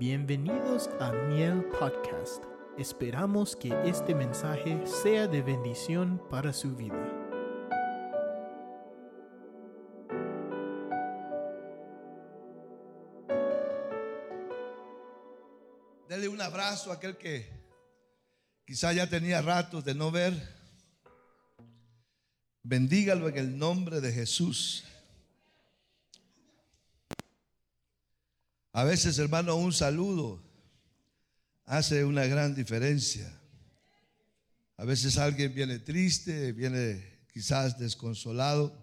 Bienvenidos a Miel Podcast. Esperamos que este mensaje sea de bendición para su vida. Dele un abrazo a aquel que quizá ya tenía ratos de no ver. Bendígalo en el nombre de Jesús. A veces, hermano, un saludo hace una gran diferencia. A veces alguien viene triste, viene quizás desconsolado,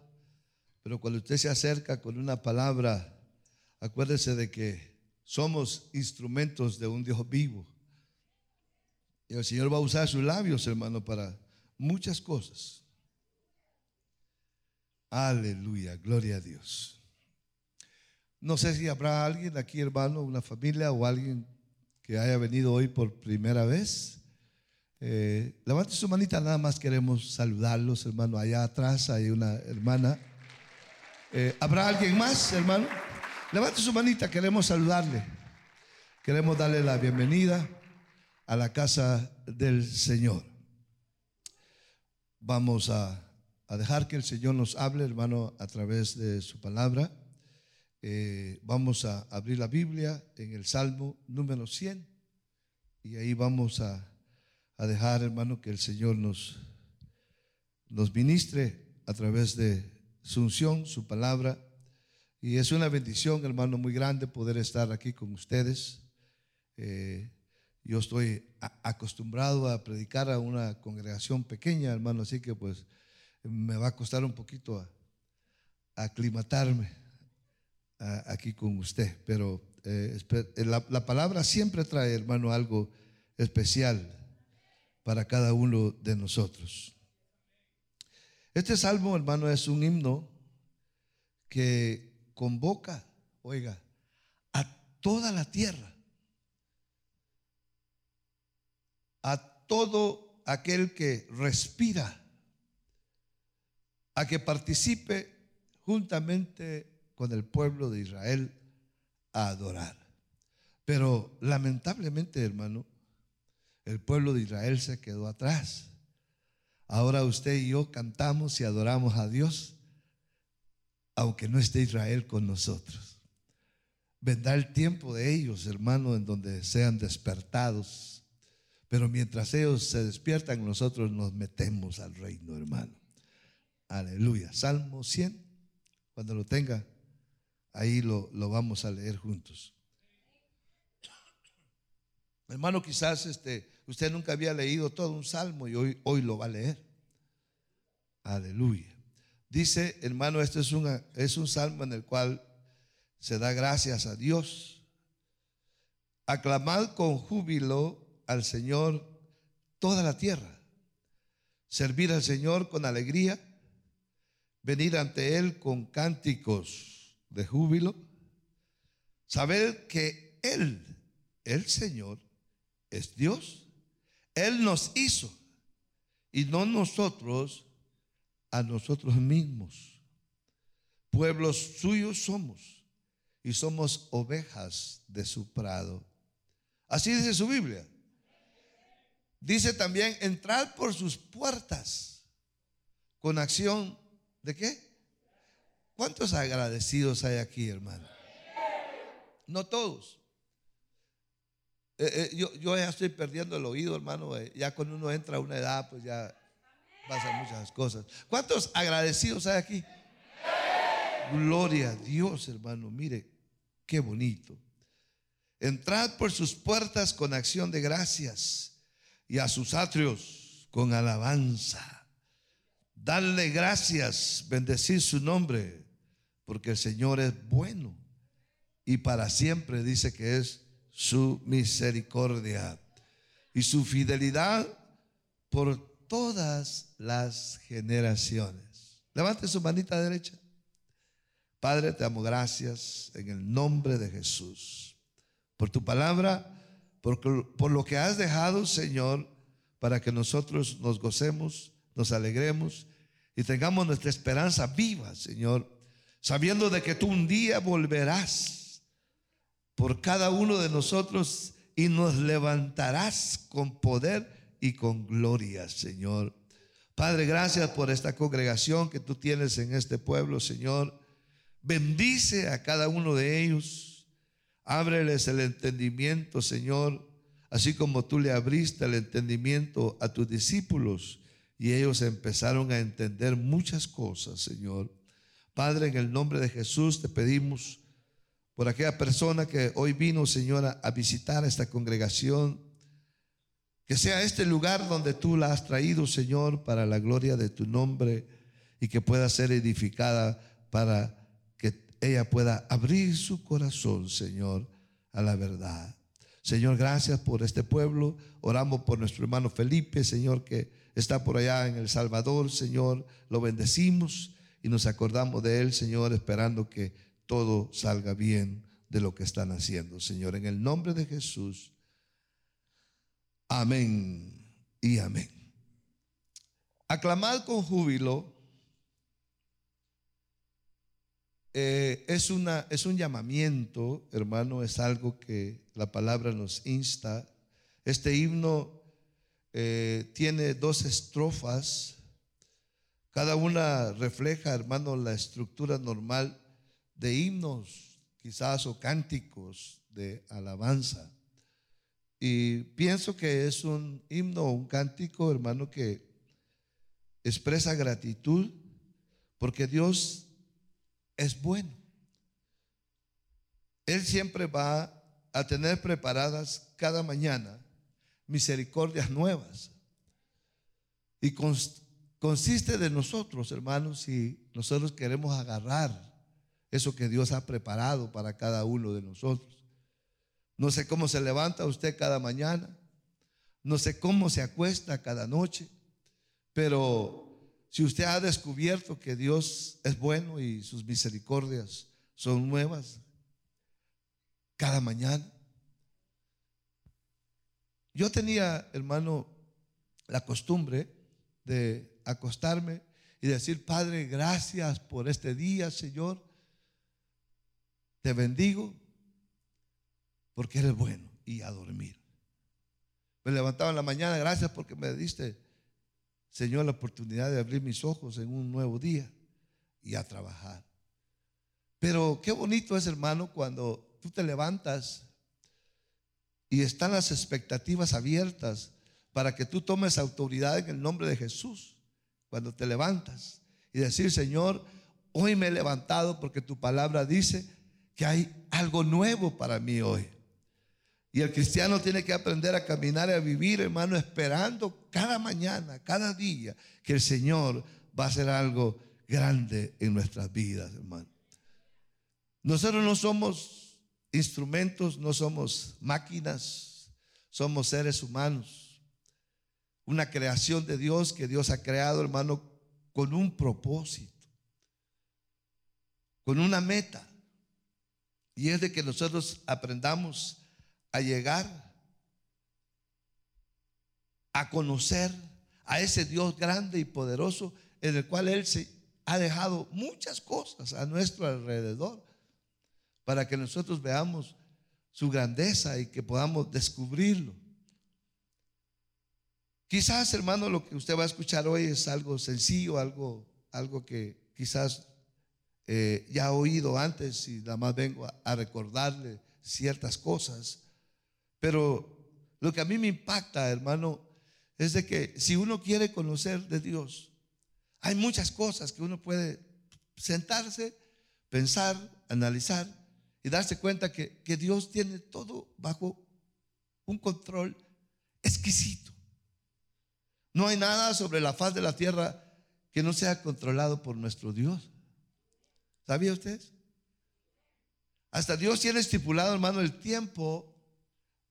pero cuando usted se acerca con una palabra, acuérdese de que somos instrumentos de un Dios vivo. Y el Señor va a usar sus labios, hermano, para muchas cosas. Aleluya, gloria a Dios. No sé si habrá alguien aquí, hermano, una familia o alguien que haya venido hoy por primera vez. Eh, levante su manita, nada más queremos saludarlos, hermano. Allá atrás hay una hermana. Eh, ¿Habrá alguien más, hermano? Levante su manita, queremos saludarle. Queremos darle la bienvenida a la casa del Señor. Vamos a, a dejar que el Señor nos hable, hermano, a través de su palabra. Eh, vamos a abrir la Biblia en el Salmo número 100 y ahí vamos a, a dejar, hermano, que el Señor nos, nos ministre a través de su unción, su palabra. Y es una bendición, hermano, muy grande poder estar aquí con ustedes. Eh, yo estoy acostumbrado a predicar a una congregación pequeña, hermano, así que pues me va a costar un poquito a, aclimatarme aquí con usted, pero eh, eh, la, la, palabra siempre trae, hermano, algo especial para cada uno de nosotros. Este salmo, hermano, es un himno que convoca, oiga, a toda la tierra, a todo aquel que respira, a que participe juntamente con el pueblo de Israel a adorar. Pero lamentablemente, hermano, el pueblo de Israel se quedó atrás. Ahora usted y yo cantamos y adoramos a Dios, aunque no esté Israel con nosotros. Vendrá el tiempo de ellos, hermano, en donde sean despertados. Pero mientras ellos se despiertan, nosotros nos metemos al reino, hermano. Aleluya. Salmo 100, cuando lo tenga, Ahí lo, vamos a leer juntos. Hermano, quizás este, usted nunca había leído todo un salmo y hoy, hoy lo va a leer. Aleluya. Dice, hermano, este es, es un salmo en el cual se da gracias a Dios. Aclamad con júbilo al Señor toda la tierra. Servir al Señor con alegría. Venir ante Él con cánticos de júbilo, saber que Él, el Señor, es Dios. Él nos hizo y no nosotros a nosotros mismos. Pueblos suyos somos y somos ovejas de su prado. Así dice su Biblia. Dice también, entrar por sus puertas con acción de qué? ¿Cuántos agradecidos hay aquí, hermano? No todos. Eh, eh, yo, ya estoy perdiendo el oído, hermano. Eh, ya cuando uno entra a una edad, pues ya pasan muchas cosas. ¿Cuántos agradecidos hay aquí? Gloria a Dios, hermano. Mire, qué bonito. Entrad por sus puertas con acción de gracias y a sus atrios con alabanza. Darle gracias, bendecir su nombre porque el Señor es bueno y para siempre dice que es su misericordia y su fidelidad por todas las generaciones. Levante su manita derecha. Padre, te amo gracias en el nombre de Jesús por tu palabra, por, lo que has dejado, Señor, para que nosotros nos gocemos, nos alegremos y tengamos nuestra esperanza viva, Señor sabiendo de que tú un día volverás por cada uno de nosotros y nos levantarás con poder y con gloria, Señor. Padre, gracias por esta congregación que tú tienes en este pueblo, Señor. Bendice a cada uno de ellos. Ábreles el entendimiento, Señor, así como tú le abriste el entendimiento a tus discípulos y ellos empezaron a entender muchas cosas, Señor. Padre, en el nombre de Jesús te pedimos por aquella persona que hoy vino, Señora, a visitar esta congregación. Que sea este lugar donde tú la has traído, Señor, para la gloria de tu nombre y que pueda ser edificada para que ella pueda abrir su corazón, Señor, a la verdad. Señor, gracias por este pueblo. Oramos por nuestro hermano Felipe, Señor, que está por allá en El Salvador, Señor. Lo bendecimos y nos acordamos de él, Señor, esperando que todo salga bien de lo que están haciendo, Señor. En el nombre de Jesús. Amén y amén. Aclamar con júbilo eh, es, una, es un llamamiento, hermano, es algo que la palabra nos insta. Este himno eh, tiene dos estrofas, cada una refleja, hermano, la estructura normal de himnos, quizás, o cánticos de alabanza. Y pienso que es un himno un cántico, hermano, que expresa gratitud porque Dios es bueno. Él siempre va a tener preparadas cada mañana misericordias nuevas. Y consiste de nosotros, hermanos, si nosotros queremos agarrar eso que Dios ha preparado para cada uno de nosotros. No sé cómo se levanta usted cada mañana, no sé cómo se acuesta cada noche, pero si usted ha descubierto que Dios es bueno y sus misericordias son nuevas cada mañana. Yo tenía, hermano, la costumbre de acostarme y decir, Padre, gracias por este día, Señor te bendigo porque eres bueno y a dormir. Me levantaba en la mañana, gracias porque me diste, Señor, la oportunidad de abrir mis ojos en un nuevo día y a trabajar. Pero qué bonito es, hermano, cuando tú te levantas y están las expectativas abiertas para que tú tomes autoridad en el nombre de Jesús. Cuando te levantas y decir, Señor, hoy me he levantado porque tu palabra dice que hay algo nuevo para mí hoy. Y el cristiano tiene que aprender a caminar y a vivir, hermano, esperando cada mañana, cada día, que el Señor va a hacer algo grande en nuestras vidas, hermano. Nosotros no somos instrumentos, no somos máquinas, somos seres humanos. Una creación de Dios que Dios ha creado, hermano, con un propósito, con una meta. Y es de que nosotros aprendamos a llegar a conocer a ese Dios grande y poderoso en el cual Él se ha dejado muchas cosas a nuestro alrededor para que nosotros veamos su grandeza y que podamos descubrirlo. Quizás, hermano, lo que usted va a escuchar hoy es algo sencillo, algo, algo que quizás eh, ya he oído antes y nada más vengo a, recordarle ciertas cosas. Pero lo que a mí me impacta, hermano, es de que si uno quiere conocer de Dios, hay muchas cosas que uno puede sentarse, pensar, analizar y darse cuenta que, que Dios tiene todo bajo un control exquisito. No hay nada sobre la faz de la tierra que no sea controlado por nuestro Dios. ¿Sabía usted? Hasta Dios tiene estipulado, hermano, el tiempo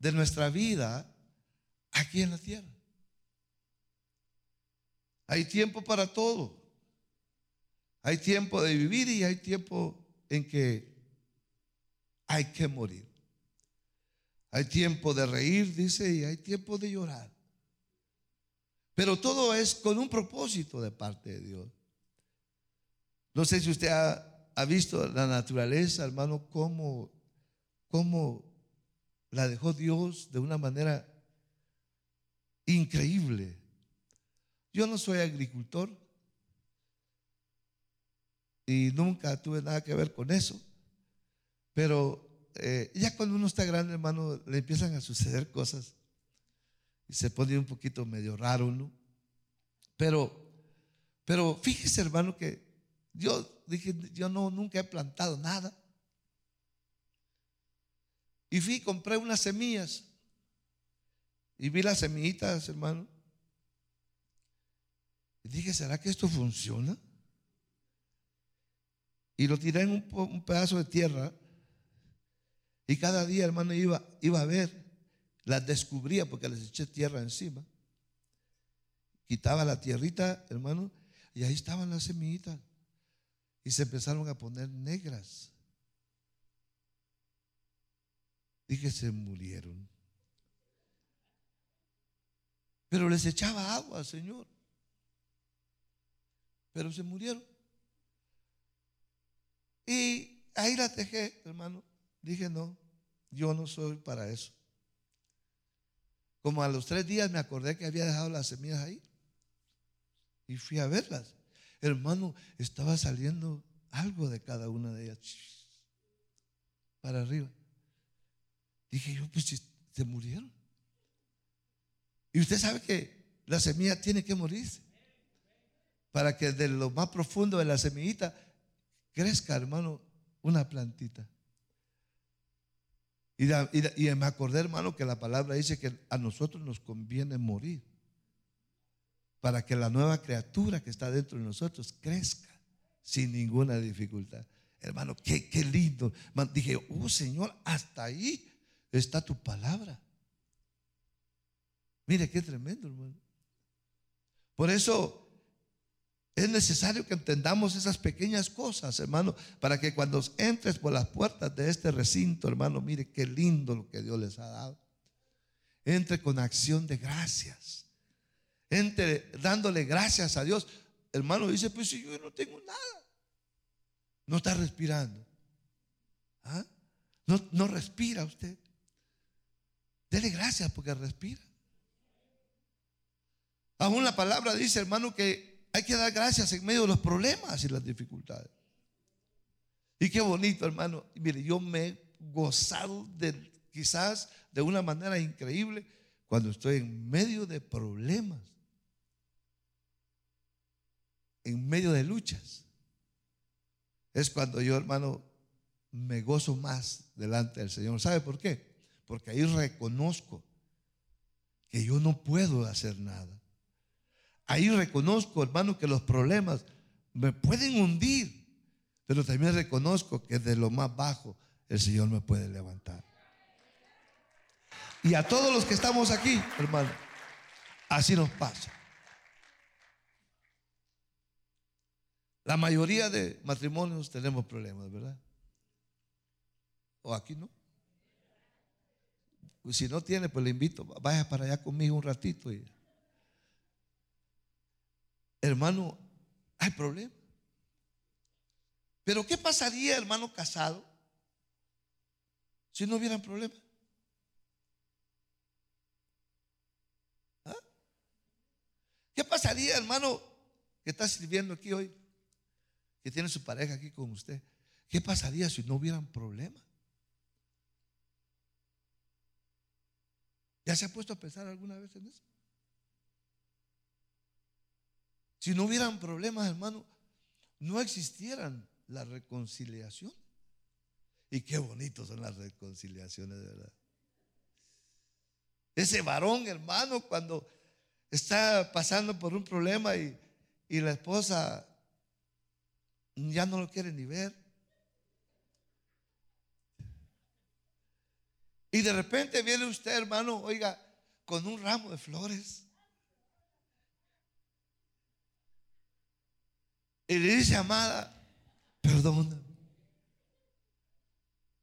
de nuestra vida aquí en la tierra. Hay tiempo para todo. Hay tiempo de vivir y hay tiempo en que hay que morir. Hay tiempo de reír, dice, y hay tiempo de llorar. Pero todo es con un propósito de parte de Dios. No sé si usted ha visto la naturaleza, hermano, cómo cómo la dejó Dios de una manera increíble. Yo no soy agricultor y nunca tuve nada que ver con eso, pero eh, ya cuando uno está grande, hermano, le empiezan a suceder cosas y se pone un poquito medio raro, ¿no? Pero, pero fíjese, hermano, que yo dije, yo no, nunca he plantado nada. Y fui compré unas semillas. Y vi las semillitas, hermano. Y dije, ¿será que esto funciona? Y lo tiré en un, pedazo de tierra. Y cada día, hermano, iba, iba a ver. Las descubría porque les eché tierra encima. Quitaba la tierrita, hermano, y ahí estaban las semillitas. Y se empezaron a poner negras. Dije, se murieron. Pero les echaba agua, Señor. Pero se murieron. Y ahí la dejé, hermano. Dije, no, yo no soy para eso. Como a los tres días me acordé que había dejado las semillas ahí. Y fui a verlas. Hermano, estaba saliendo algo de cada una de ellas. Para arriba. Dije yo, pues se murieron. Y usted sabe que la semilla tiene que morirse. Para que de lo más profundo de la semillita crezca, hermano, una plantita. Y, y, me acordé, hermano, que la palabra dice que a nosotros nos conviene morir para que la nueva criatura que está dentro de nosotros crezca sin ninguna dificultad. Hermano, qué, qué lindo. Dije, oh Señor, hasta ahí está tu palabra. Mire qué tremendo, hermano. Por eso es necesario que entendamos esas pequeñas cosas, hermano, para que cuando entres por las puertas de este recinto, hermano, mire qué lindo lo que Dios les ha dado. Entre con acción de gracias. Entre dándole gracias a Dios. Hermano dice, pues si yo no tengo nada. No está respirando. ¿Ah? No, no respira usted. Dele gracias porque respira. Aún la palabra dice, hermano, que hay que dar gracias en medio de los problemas y las dificultades. Y qué bonito, hermano. Mire, yo me he gozado de quizás de una manera increíble cuando estoy en medio de problemas, en medio de luchas. Es cuando yo, hermano, me gozo más delante del Señor. ¿Sabe por qué? porque ahí reconozco que yo no puedo hacer nada. Ahí reconozco, hermano, que los problemas me pueden hundir, pero también reconozco que de lo más bajo el Señor me puede levantar. Y a todos los que estamos aquí, hermano, así nos pasa. La mayoría de matrimonios tenemos problemas, ¿verdad? ¿O aquí no? Pues si no tiene, pues le invito, vaya para allá conmigo un ratito. Y... Hermano, hay problema. Pero ¿qué pasaría, hermano casado, si no hubieran problema? ¿Ah? ¿Qué pasaría, hermano, que está sirviendo aquí hoy, que tiene su pareja aquí con usted? ¿Qué pasaría si no hubieran problema? ¿Ya se ha puesto a pensar alguna vez en eso? Si no hubieran problemas, hermano, no existieran la reconciliación. Y qué bonitos son las reconciliaciones, de verdad. Ese varón, hermano, cuando está pasando por un problema y, y la esposa ya no lo quiere ni ver, Y de repente viene usted, hermano, oiga, con un ramo de flores. Y le dice, amada, perdona.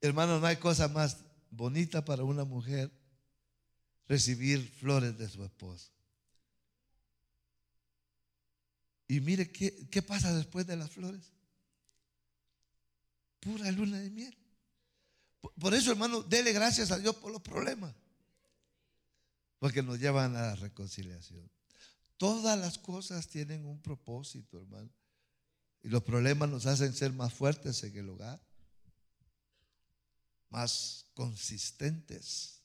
Hermano, no hay cosa más bonita para una mujer recibir flores de su esposo. Y mire qué, qué pasa después de las flores. Pura luna de miel Por eso, hermano, dele gracias a Dios por los problemas. Porque nos llevan a la reconciliación. Todas las cosas tienen un propósito, hermano. Y los problemas nos hacen ser más fuertes en el hogar, más consistentes.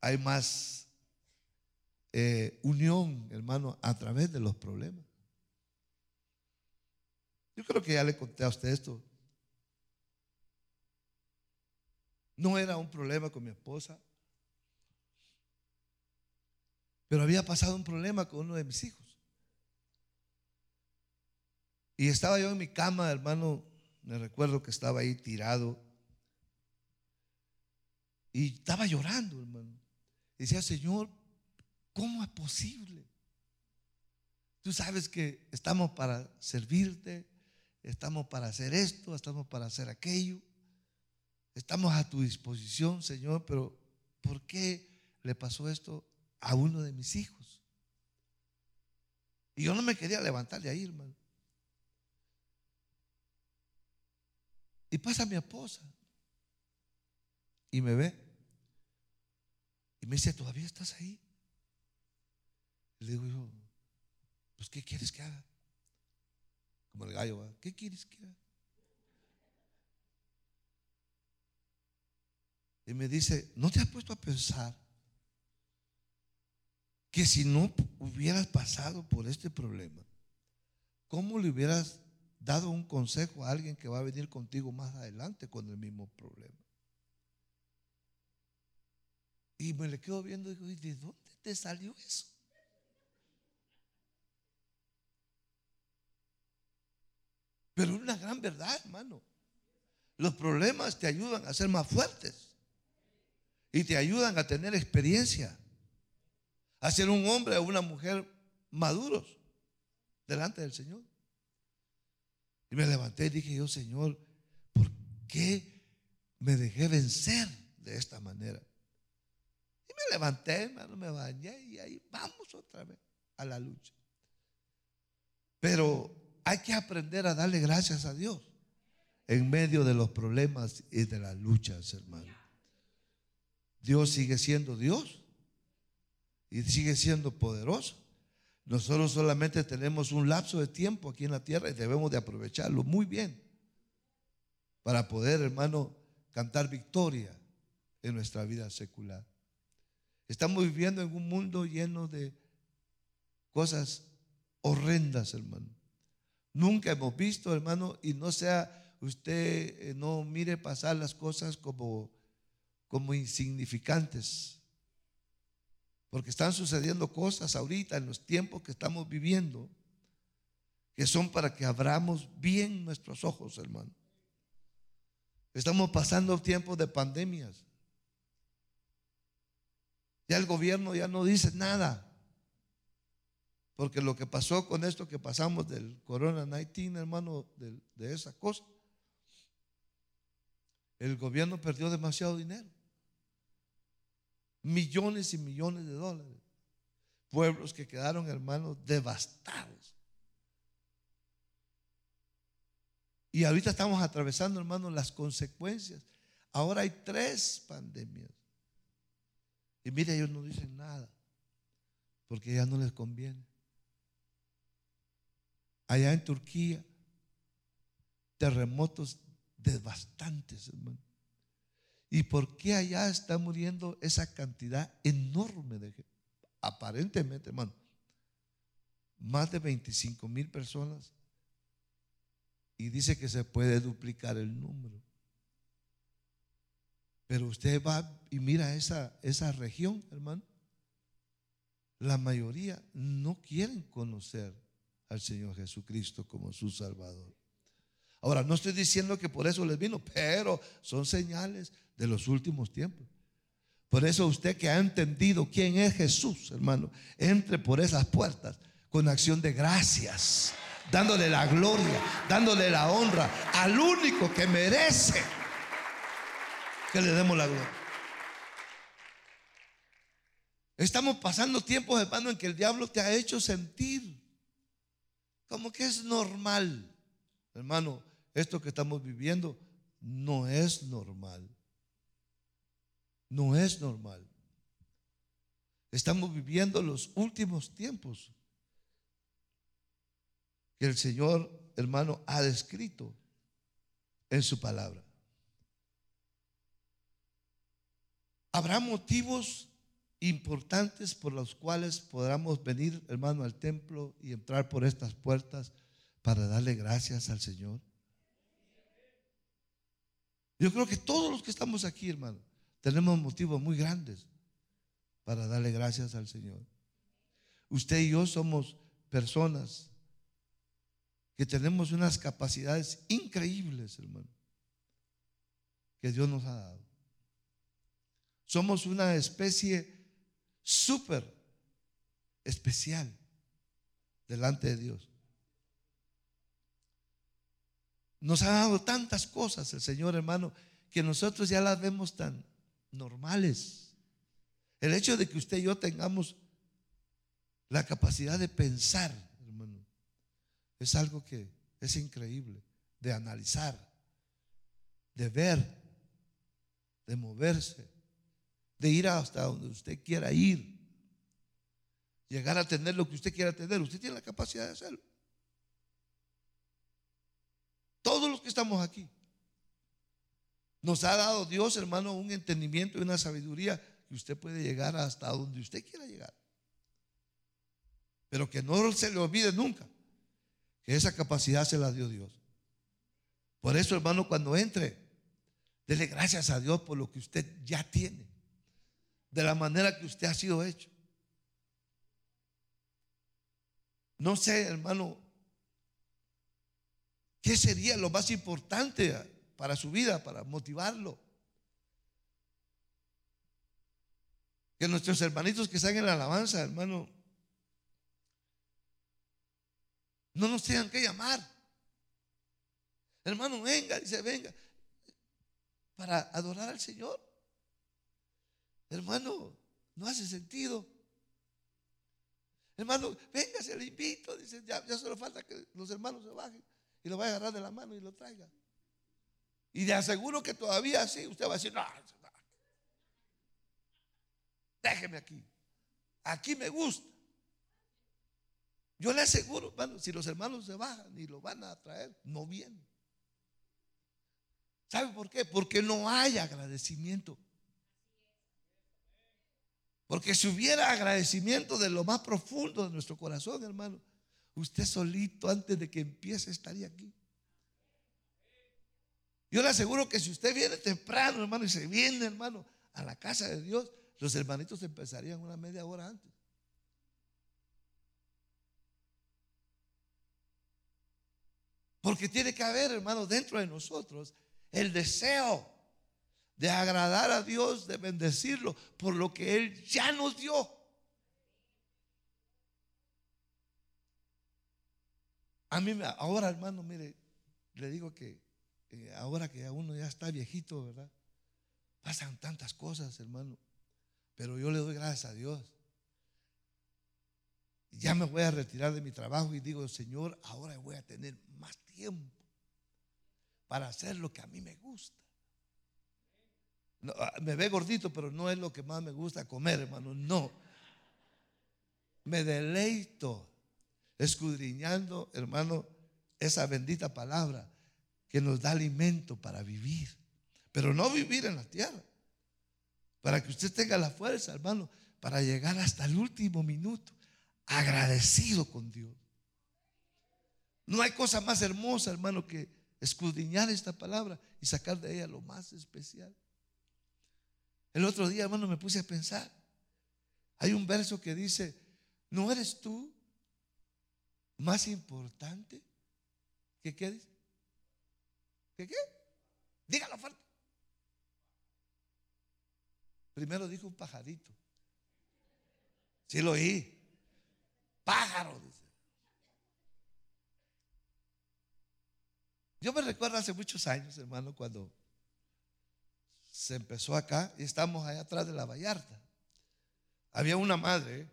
Hay más eh, unión, hermano, a través de los problemas. Yo creo que ya le conté a usted esto. No era un problema con mi esposa, pero había pasado un problema con uno de mis hijos. Y estaba yo en mi cama, hermano, me recuerdo que estaba ahí tirado. Y estaba llorando, hermano. decía, Señor, ¿cómo es posible? Tú sabes que estamos para servirte, estamos para hacer esto, estamos para hacer aquello. Estamos a tu disposición, Señor, pero ¿por qué le pasó esto a uno de mis hijos? Y yo no me quería levantar de ahí, hermano. Y pasa mi esposa. Y me ve. Y me dice, ¿todavía estás ahí? le digo yo, pues ¿qué quieres que haga? Como el gallo, ¿qué quieres que haga? Y me dice, ¿no te has puesto a pensar que si no hubieras pasado por este problema, ¿cómo le hubieras dado un consejo a alguien que va a venir contigo más adelante con el mismo problema. Y me le quedo viendo y digo, ¿y de dónde te salió eso? Pero es una gran verdad, hermano. Los problemas te ayudan a ser más fuertes y te ayudan a tener experiencia, a ser un hombre o una mujer maduros delante del Señor. Y me levanté y dije yo, Señor, ¿por qué me dejé vencer de esta manera? Y me levanté, hermano, me bañé y ahí vamos otra vez a la lucha. Pero hay que aprender a darle gracias a Dios en medio de los problemas y de las luchas, hermano. Dios sigue siendo Dios y sigue siendo poderoso. Nosotros solamente tenemos un lapso de tiempo aquí en la tierra y debemos de aprovecharlo muy bien para poder, hermano, cantar victoria en nuestra vida secular. Estamos viviendo en un mundo lleno de cosas horrendas, hermano. Nunca hemos visto, hermano, y no sea usted, eh, no mire pasar las cosas como, como insignificantes. Porque están sucediendo cosas ahorita en los tiempos que estamos viviendo que son para que abramos bien nuestros ojos, hermano. Estamos pasando tiempos de pandemias. Ya el gobierno ya no dice nada. Porque lo que pasó con esto que pasamos del Corona 19, hermano, de, de esa cosa, el gobierno perdió demasiado dinero millones y millones de dólares. Pueblos que quedaron, hermanos, devastados. Y ahorita estamos atravesando, hermanos, las consecuencias. Ahora hay tres pandemias. Y mire, ellos no dicen nada, porque ya no les conviene. Allá en Turquía, terremotos devastantes, hermano. ¿Y por qué allá está muriendo esa cantidad enorme de gente? Aparentemente, hermano, más de 25 mil personas. Y dice que se puede duplicar el número. Pero usted va y mira esa, esa región, hermano. La mayoría no quieren conocer al Señor Jesucristo como su Salvador. Ahora, no estoy diciendo que por eso les vino, pero son señales de los últimos tiempos. Por eso usted que ha entendido quién es Jesús, hermano, entre por esas puertas con acción de gracias, dándole la gloria, dándole la honra al único que merece que le demos la gloria. Estamos pasando tiempos, hermano, en que el diablo te ha hecho sentir como que es normal, hermano, esto que estamos viviendo no es normal. No es normal. Estamos viviendo los últimos tiempos que el Señor, hermano, ha descrito en su palabra. Habrá motivos importantes por los cuales podamos venir, hermano, al templo y entrar por estas puertas para darle gracias al Señor. Yo creo que todos los que estamos aquí, hermano, tenemos motivos muy grandes para darle gracias al Señor. Usted y yo somos personas que tenemos unas capacidades increíbles, hermano, que Dios nos ha dado. Somos una especie súper especial delante de Dios. Nos ha dado tantas cosas el Señor, hermano, que nosotros ya las vemos tan normales. El hecho de que usted y yo tengamos la capacidad de pensar, hermano, es algo que es increíble, de analizar, de ver, de moverse, de ir hasta donde usted quiera ir, llegar a tener lo que usted quiera tener. Usted tiene la capacidad de hacerlo. Todos los que estamos aquí. Nos ha dado Dios, hermano, un entendimiento y una sabiduría que usted puede llegar hasta donde usted quiera llegar. Pero que no se le olvide nunca que esa capacidad se la dio Dios. Por eso, hermano, cuando entre, dele gracias a Dios por lo que usted ya tiene, de la manera que usted ha sido hecho. No sé, hermano, ¿Qué sería lo más importante para su vida, para motivarlo? Que nuestros hermanitos que están en la alabanza, hermano, no nos tengan que llamar. Hermano, venga, dice, venga, para adorar al Señor. Hermano, no hace sentido. Hermano, venga, se le invito. Dice, ya, ya solo falta que los hermanos se bajen y lo va a agarrar de la mano y lo traiga. Y le aseguro que todavía sí, usted va a decir, no, déjeme aquí. Aquí me gusta. Yo le aseguro, bueno, si los hermanos se bajan y lo van a traer, no vienen. ¿Sabe por qué? Porque no hay agradecimiento. Porque si hubiera agradecimiento de lo más profundo de nuestro corazón, hermano, Usted solito antes de que empiece estaría aquí. Yo le aseguro que si usted viene temprano, hermano, y se viene, hermano, a la casa de Dios, los hermanitos empezarían una media hora antes. Porque tiene que haber, hermano, dentro de nosotros el deseo de agradar a Dios, de bendecirlo por lo que Él ya nos dio. A mí, ahora hermano, mire, le digo que eh, ahora que uno ya está viejito, ¿verdad? Pasan tantas cosas, hermano. Pero yo le doy gracias a Dios. Ya me voy a retirar de mi trabajo y digo, Señor, ahora voy a tener más tiempo para hacer lo que a mí me gusta. Ah, me ve gordito, pero no es lo que más me gusta comer, hermano. No. Me deleito escudriñando, hermano, esa bendita palabra que nos da alimento para vivir. Pero no vivir en la tierra. Para que usted tenga la fuerza, hermano, para llegar hasta el último minuto agradecido con Dios. No hay cosa más hermosa, hermano, que escudriñar esta palabra y sacar de ella lo más especial. El otro día, hermano, me puse a pensar. Hay un verso que dice, ¿no eres tú más importante que qué dice? ¿Qué qué? Dígalo fuerte. Primero dijo un pajarito. Sí lo oí. Pájaro. Yo me recuerdo hace muchos años, hermano, cuando se empezó acá y estamos allá atrás de la Vallarta. Había una madre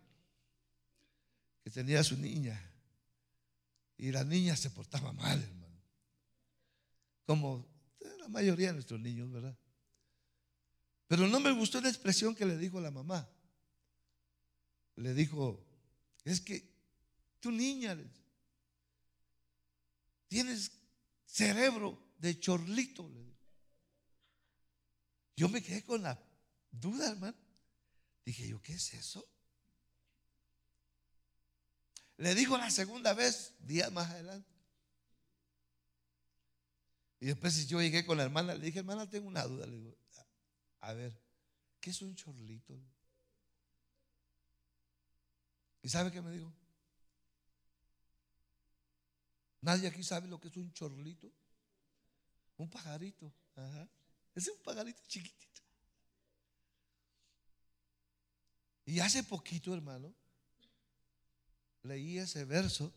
que tenía a su niña y la niña se portaba mal, hermano. Como la mayoría de nuestros niños, ¿verdad? Pero no me gustó la expresión que le dijo la mamá. Le dijo, es que tu niña tienes cerebro de chorlito. Yo me quedé con la duda, hermano. Dije yo, ¿qué es eso? Le dijo la segunda vez, días más adelante. Y después yo llegué con la hermana, le dije, hermana, tengo una duda. Le digo, a ver, ¿qué es un chorlito? ¿Y sabe qué me dijo? Nadie aquí sabe lo que es un chorlito. Un pajarito. Ajá. Es un pajarito chiquitito. Y hace poquito, hermano, leí ese verso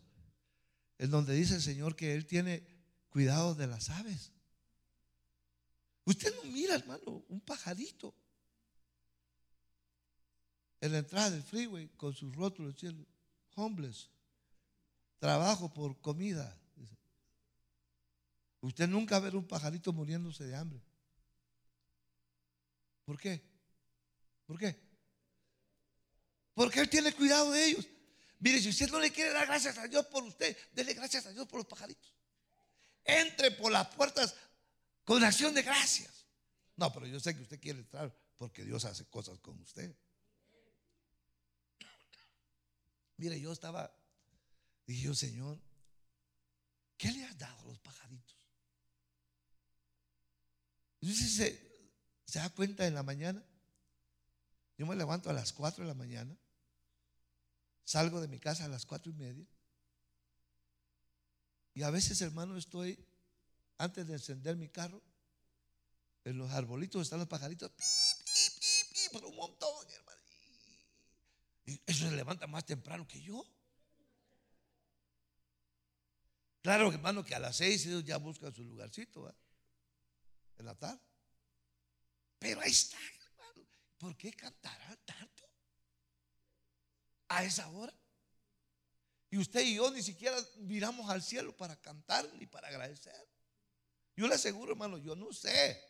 en donde dice el Señor que Él tiene cuidado de las aves. Usted no mira, hermano, un pajarito en la entrada del freeway con sus rótulos, homeless, trabajo por comida. Usted nunca ve un pajarito muriéndose de hambre. ¿Por qué? ¿Por qué? Porque Él tiene cuidado de ellos. Mire, si usted no le quiere dar gracias a Dios por usted, dele gracias a Dios por los pajaritos. Entre por las puertas con acción de gracias. No, pero yo sé que usted quiere entrar porque Dios hace cosas con usted. Mire, yo estaba, dije yo, Señor, ¿qué le has dado a los pajaritos? Se, se da cuenta en la mañana. Yo me levanto a las 4 de la mañana Salgo de mi casa a las cuatro y media. Y a veces, hermano, estoy, antes de encender mi carro, en los arbolitos están los pajaritos, por un montón, hermano. Y eso se levanta más temprano que yo. Claro, hermano, que a las seis ellos ya buscan su lugarcito, en la tarde. Pero ahí está, hermano. ¿Por qué cantarán tanto? A esa hora. Y usted y yo ni siquiera miramos al cielo para cantar ni para agradecer. Yo le aseguro, hermano, yo no sé.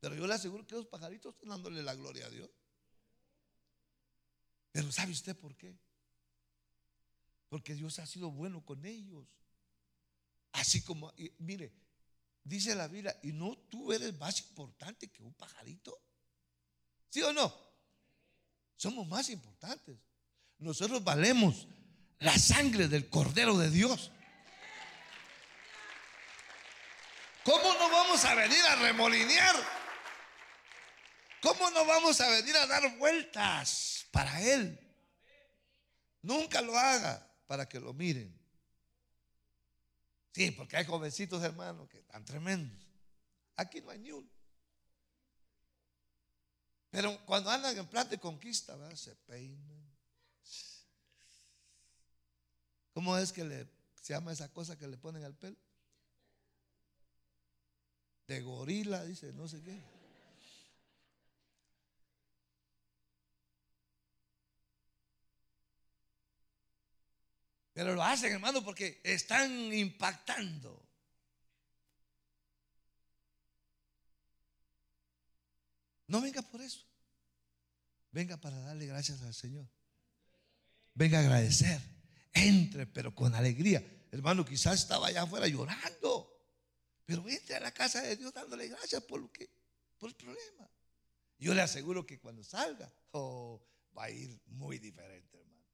Pero yo le aseguro que los pajaritos están dándole la gloria a Dios. Pero ¿sabe usted por qué? Porque Dios ha sido bueno con ellos. Así como, mire, dice la Biblia, y no tú eres más importante que un pajarito. ¿Sí o no? Somos más importantes. Nosotros valemos la sangre del Cordero de Dios. ¿Cómo no vamos a venir a remolinear? ¿Cómo no vamos a venir a dar vueltas para Él? Nunca lo haga para que lo miren. Sí, porque hay jovencitos hermanos que están tremendos. Aquí no hay ni uno. Pero cuando andan en plan de conquista, se peinan. ¿Cómo es que le, se llama esa cosa que le ponen al pelo? De gorila, dice, no sé qué. Pero lo hacen, hermano, porque están impactando. No venga por eso. Venga para darle gracias al Señor. Venga a agradecer. Entre, pero con alegría. Hermano, quizás estaba allá afuera llorando. Pero entre a la casa de Dios dándole gracias por lo que, por el problema. Yo le aseguro que cuando salga, oh, va a ir muy diferente, hermano.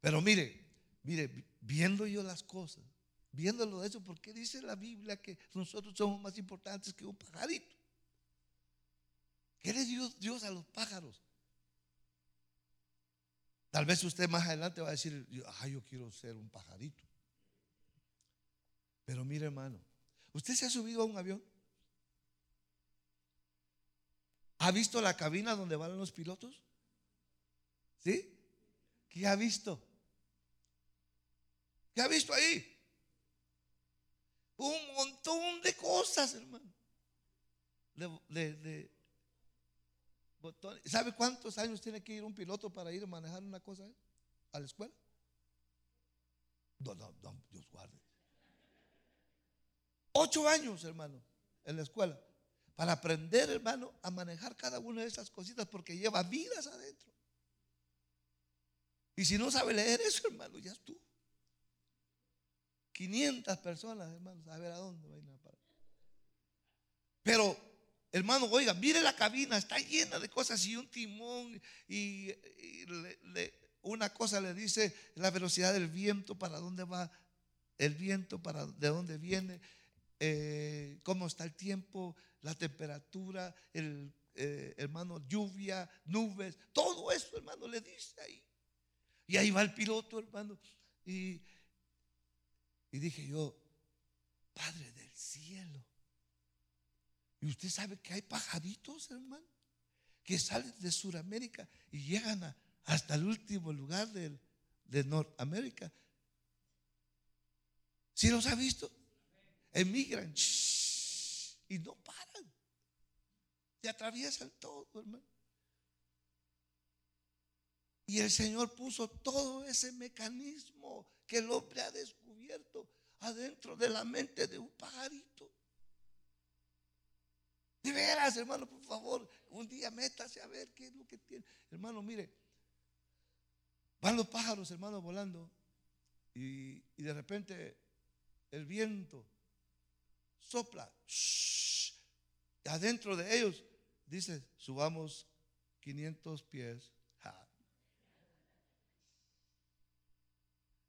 Pero mire, mire, viendo yo las cosas, viéndolo de eso, porque dice la Biblia que nosotros somos más importantes que un pajarito? ¿Qué le dio Dios a los pájaros? Tal vez usted más adelante va a decir, ah, yo quiero ser un pajarito. Pero mire, hermano, ¿usted se ha subido a un avión? ¿Ha visto la cabina donde van los pilotos? ¿Sí? ¿Qué ha visto? ¿Qué ha visto ahí? Un montón de cosas, hermano. ¿Sabe cuántos años tiene que ir un piloto para ir a manejar una cosa eh? a la escuela? Dios guarde. ocho años, hermano, en la escuela, para aprender, hermano, a manejar cada una de esas cositas, porque lleva vidas adentro. Y si no sabe leer eso, hermano, ya es tú. 500 personas, hermano, a ver a dónde va a ir a parar. Pero, hermano, oiga, mire la cabina, está llena de cosas y un timón y, una cosa le dice la velocidad del viento, para dónde va el viento, para de dónde viene, eh, cómo está el tiempo, la temperatura, el eh, hermano, lluvia, nubes, todo eso, hermano, le dice ahí. Y ahí va el piloto, hermano. Y, y dije yo, Padre del cielo. Y usted sabe que hay pajaritos, hermano, que salen de Sudamérica y llegan hasta el último lugar de, Norteamérica. ¿Sí los ha visto? Emigran y no paran. Se atraviesan todo, hermano. Y el Señor puso todo ese mecanismo que el hombre ha descubierto adentro de la mente de un pajarito. Hermano, por favor, un día métase a ver qué es lo que tiene. Hermano, mire, van los pájaros, hermano, volando y, de repente el viento sopla. adentro de ellos dice, subamos 500 pies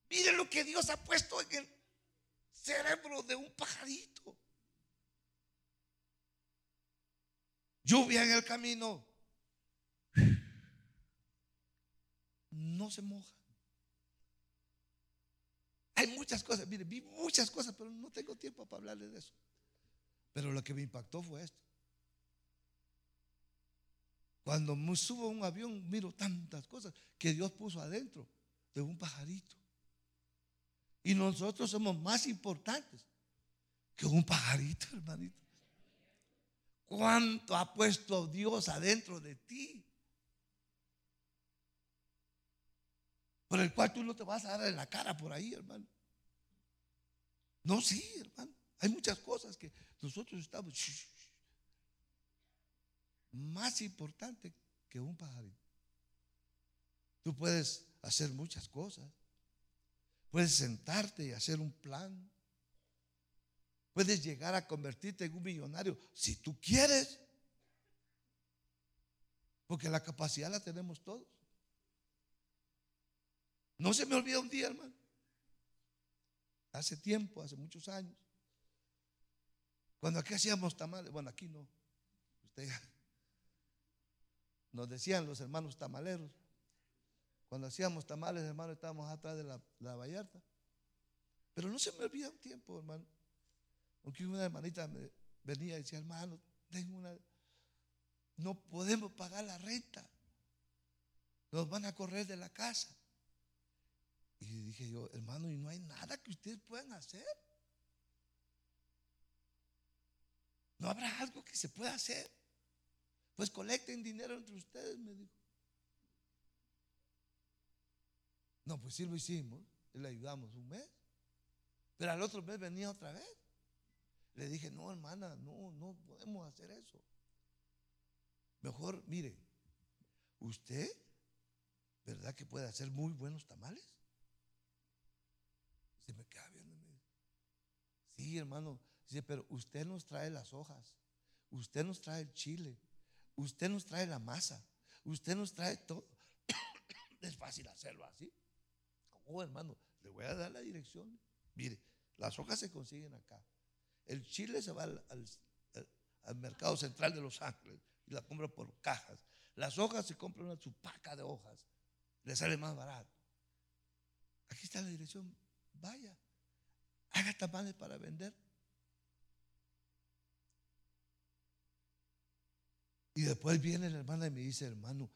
Miren lo que Dios ha puesto en el cerebro de un pajarito. Lluvia en el camino. No se moja. Hay muchas cosas, mire, vi muchas cosas, pero no tengo tiempo para hablarles de eso. Pero lo que me impactó fue esto. Cuando subo a un avión, miro tantas cosas que Dios puso adentro de un pajarito. Y nosotros somos más importantes que un pajarito, hermanito. ¿Cuánto ha puesto Dios adentro de ti? Por el cual tú no te vas a dar en la cara por ahí, hermano. No, sí, hermano. Hay muchas cosas que nosotros estamos más importante que un pajarito. Tú puedes hacer muchas cosas. Puedes sentarte y hacer un plan. Puedes llegar a convertirte en un millonario si tú quieres. Porque la capacidad la tenemos todos. No se me olvida un día, hermano. Hace tiempo, hace muchos años. Cuando aquí hacíamos tamales, bueno, aquí no. Usted nos decían los hermanos tamaleros. Cuando hacíamos tamales, hermano, estábamos atrás de la, la Vallarta. Pero no se me olvida un tiempo, hermano. Aunque una hermanita me venía y decía, hermano, tengo una. No podemos pagar la renta. Nos van a correr de la casa. Y dije yo, hermano, ¿y no hay nada que ustedes puedan hacer? ¿No habrá algo que se pueda hacer? Pues colecten dinero entre ustedes, me dijo. No, pues sí lo hicimos, le ayudamos un mes. Pero al otro mes venía otra vez. Le dije, no, hermana, no, no podemos hacer eso. Mejor, mire, usted, ¿verdad que puede hacer muy buenos tamales? Se me queda viendo sí, hermano, dice, pero usted nos trae las hojas, usted nos trae el chile, usted nos trae la masa, usted nos trae todo. es fácil hacerlo así. Oh, hermano, le voy a dar la dirección. Mire, las hojas se consiguen acá. El chile se va al, mercado central de Los Ángeles y la compra por cajas. Las hojas se compran una chupaca de hojas. Le sale más barato. Aquí está la dirección. Vaya. Haga tamales para vender. Y después viene la hermana y me dice, hermano,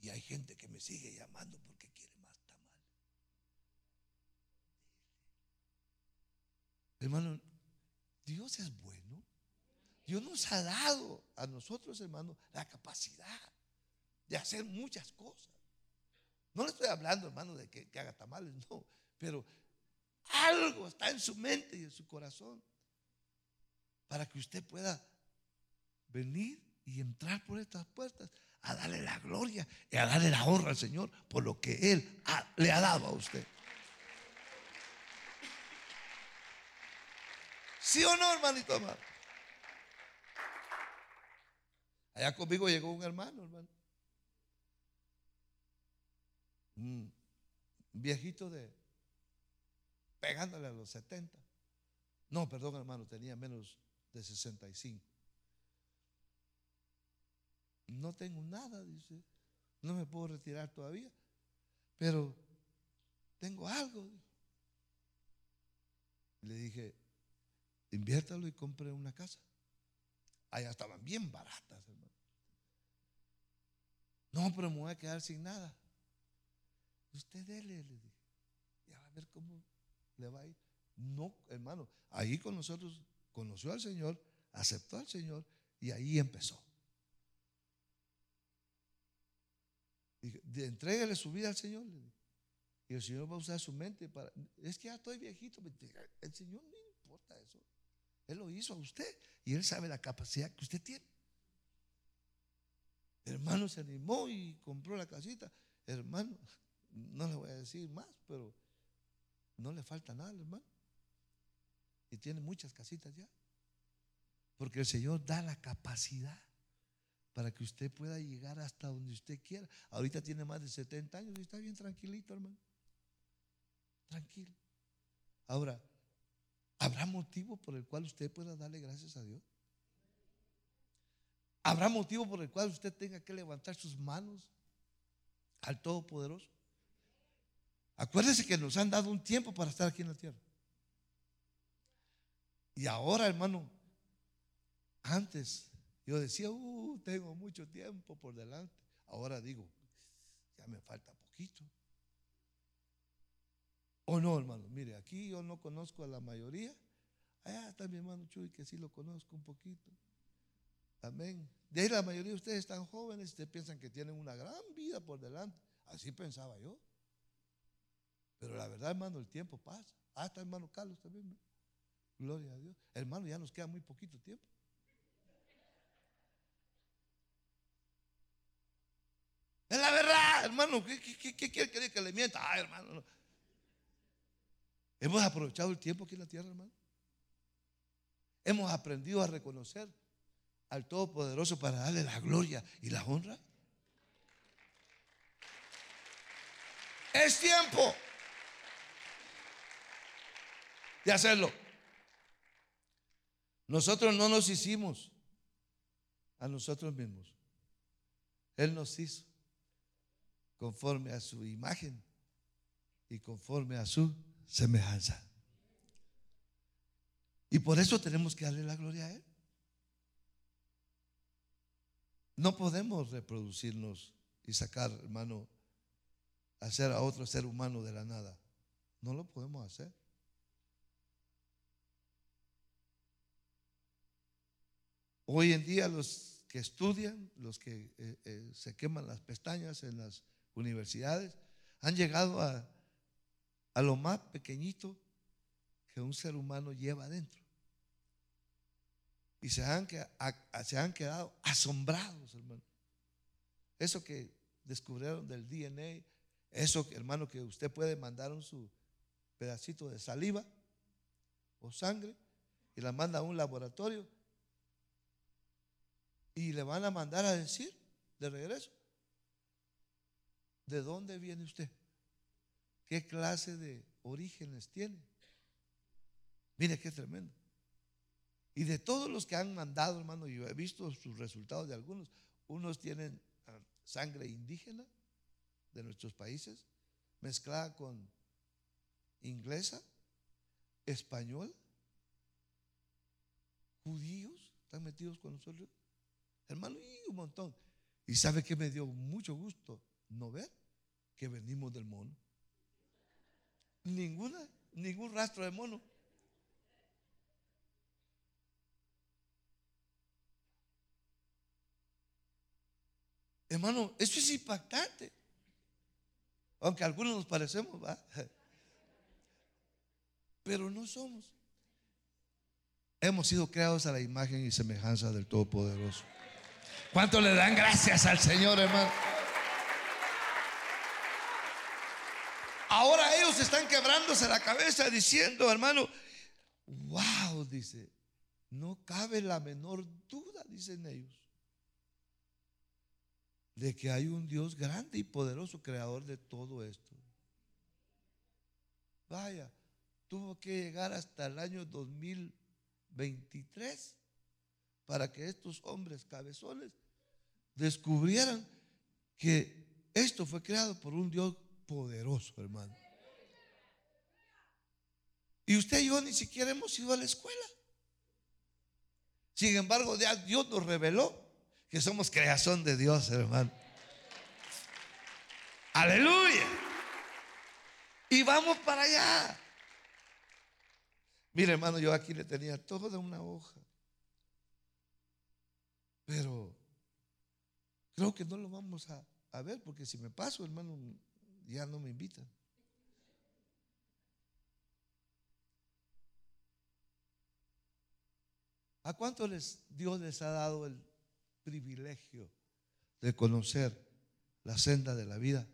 Y hay gente que me sigue llamando porque quiere más tamal. Hermano, Dios es bueno. Dios nos ha dado a nosotros, hermano, la capacidad de hacer muchas cosas. No le estoy hablando, hermano, de que, haga tamales, no. Pero algo está en su mente y en su corazón para que usted pueda venir y entrar por estas puertas a darle la gloria y a darle la honra al Señor por lo que Él le ha dado a usted. ¿Sí o no, hermanito amado? Allá conmigo llegó un hermano, hermano. Un viejito de pegándole a los 70. No, perdón, hermano, tenía menos de 65. No tengo nada, dice. No me puedo retirar todavía, pero tengo algo. Le dije, inviértalo y compre una casa. Allá estaban bien baratas, hermano. No, pero me voy a quedar sin nada. Usted dele, le dije. Ya va a ver cómo le va a ir. No, hermano, ahí con nosotros conoció al Señor, aceptó al Señor y ahí empezó. Dije, entrégale su vida al Señor. Y el Señor va a usar su mente para. Es que ya estoy viejito. El Señor no importa eso. Él lo hizo a usted y Él sabe la capacidad que usted tiene. hermano se animó y compró la casita. Hermano, no le voy a decir más, pero no le falta nada, hermano. Y tiene muchas casitas ya. Porque el Señor da la capacidad para que usted pueda llegar hasta donde usted quiera. Ahorita tiene más de 70 años y está bien tranquilito, hermano. Tranquilo. Ahora, ¿habrá motivo por el cual usted pueda darle gracias a Dios? ¿Habrá motivo por el cual usted tenga que levantar sus manos al Todopoderoso? Acuérdese que nos han dado un tiempo para estar aquí en la tierra. Y ahora, hermano, antes yo decía, uh, tengo mucho tiempo por delante. Ahora digo, ya me falta poquito. O no, hermano, mire, aquí yo no conozco a la mayoría. Allá está mi hermano Chuy, que sí lo conozco un poquito. Amén. De ahí la mayoría de ustedes están jóvenes, ustedes piensan que tienen una gran vida por delante. Así pensaba yo. Pero la verdad, hermano, el tiempo pasa. Hasta hermano Carlos también. Gloria a Dios. Hermano, ya nos queda muy poquito tiempo. Es la verdad, hermano. ¿Qué, quiere que, que le mienta? Ay, hermano. Hemos aprovechado el tiempo aquí en la tierra, hermano. Hemos aprendido a reconocer al Todopoderoso para darle la gloria y la honra. Es tiempo de hacerlo. Nosotros no nos hicimos a nosotros mismos. Él nos hizo conforme a su imagen y conforme a su semejanza. Y por eso tenemos que darle la gloria a Él. No podemos reproducirnos y sacar, hermano, hacer a otro ser humano de la nada. No lo podemos hacer. Hoy en día los que estudian, los que eh, eh, se queman las pestañas en las universidades, han llegado a, a lo más pequeñito que un ser humano lleva adentro. Y se han, se han quedado asombrados, hermano. Eso que descubrieron del DNA, eso, hermano, que usted puede mandar un su pedacito de saliva o sangre y la manda a un laboratorio y le van a mandar a decir de regreso, ¿de dónde viene usted? ¿Qué clase de orígenes tiene? Mire qué tremendo. Y de todos los que han mandado, hermano, yo he visto sus resultados de algunos. Unos tienen ah, sangre indígena de nuestros países, mezclada con inglesa, español, judíos, están metidos con nosotros. Hermano, un montón. Y sabe que me dio mucho gusto no ver que venimos del mono. Ninguna, ningún rastro de mono. Hermano, eso es impactante. Aunque algunos nos parecemos, ¿va? pero no somos. Hemos sido creados a la imagen y semejanza del Todopoderoso. ¿Cuánto le dan gracias al Señor, hermano? Están quebrándose la cabeza diciendo, hermano, wow, dice, no cabe la menor duda, dicen ellos, de que hay un Dios grande y poderoso, creador de todo esto. Vaya, tuvo que llegar hasta el año 2023 para que estos hombres cabezones descubrieran que esto fue creado por un Dios poderoso, hermano. Y usted y yo ni siquiera hemos ido a la escuela. Sin embargo, Dios nos reveló que somos creación de Dios, hermano. Aleluya. Y vamos para allá. Mire, hermano, yo aquí le tenía toda una hoja. Pero creo que no lo vamos a, a ver porque si me paso, hermano, ya no me invitan. ¿A cuántos les, Dios les ha dado el privilegio de conocer la senda de la vida?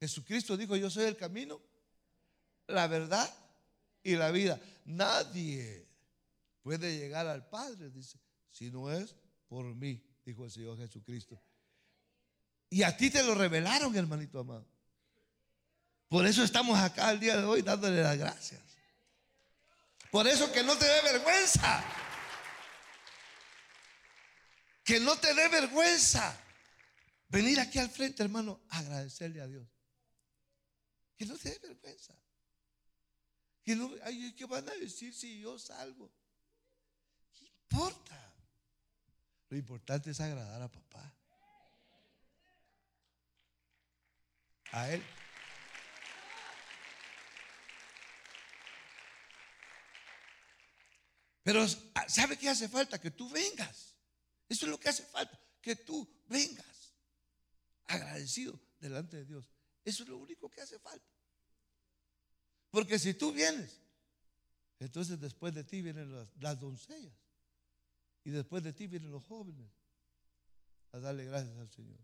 Jesucristo dijo, yo soy el camino, la verdad y la vida. Nadie puede llegar al Padre, dice, si no es por mí, dijo el Señor Jesucristo. Y a ti te lo revelaron, hermanito amado. Por eso estamos acá el día de hoy dándole las gracias. Por eso que no te dé vergüenza. Que no te dé vergüenza venir aquí al frente, hermano, a agradecerle a Dios. Que no te dé vergüenza. Que no, ¿qué van a decir si yo salgo? ¿Qué importa? Lo importante es agradar a papá. A él. Pero ¿sabe qué hace falta? Que tú vengas. Eso es lo que hace falta. Que tú vengas agradecido delante de Dios. Eso es lo único que hace falta. Porque si tú vienes, entonces después de ti vienen las, doncellas. Y después de ti vienen los jóvenes a darle gracias al Señor.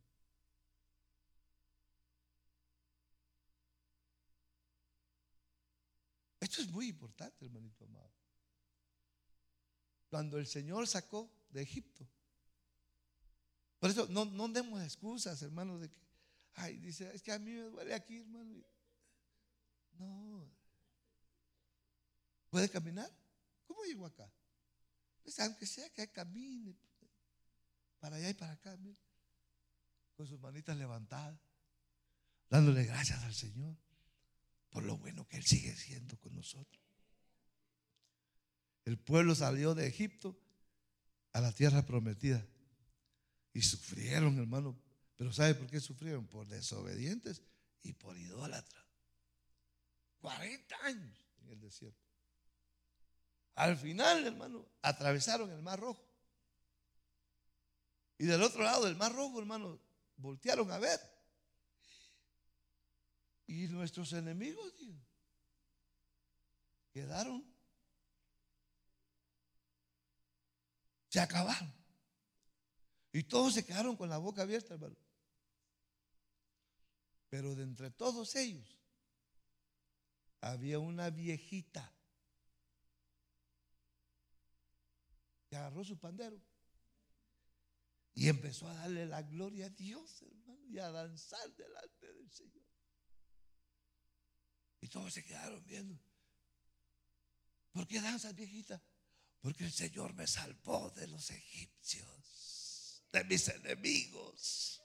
Esto es muy importante, hermanito amado cuando el Señor sacó de Egipto. Por eso no, no demos excusas, hermano, de que, ay, dice, es que a mí me duele aquí, hermano. No. ¿Puede caminar? ¿Cómo llegó acá? Pues aunque sea que camine para allá y para acá, con sus manitas levantadas, dándole gracias al Señor por lo bueno que Él sigue siendo con nosotros. El pueblo salió de Egipto a la tierra prometida. Y sufrieron, hermano. Pero ¿sabe por qué sufrieron? Por desobedientes y por idólatras. 40 años en el desierto. Al final, hermano, atravesaron el Mar Rojo. Y del otro lado del Mar Rojo, hermano, voltearon a ver. Y nuestros enemigos, quedaron Se acabaron. Y todos se quedaron con la boca abierta, hermano. Pero de entre todos ellos había una viejita que agarró su pandero y empezó a darle la gloria a Dios, hermano, y a danzar delante del Señor. Y todos se quedaron viendo. ¿Por qué danzas, viejita? Porque el Señor me salvó de los egipcios, de mis enemigos.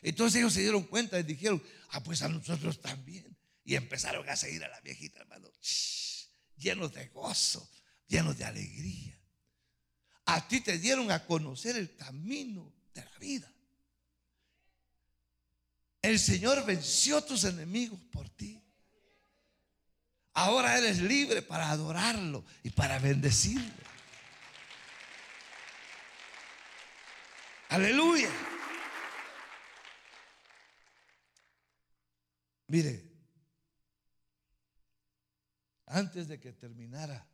Entonces ellos se dieron cuenta y dijeron, ah, pues a nosotros también. Y empezaron a seguir a la viejita, hermano, llenos de gozo, llenos de alegría. A ti te dieron a conocer el camino de la vida. El Señor venció a tus enemigos por ti. Ahora eres libre para adorarlo y para bendecirlo. Aleluya. Mire, antes de que terminara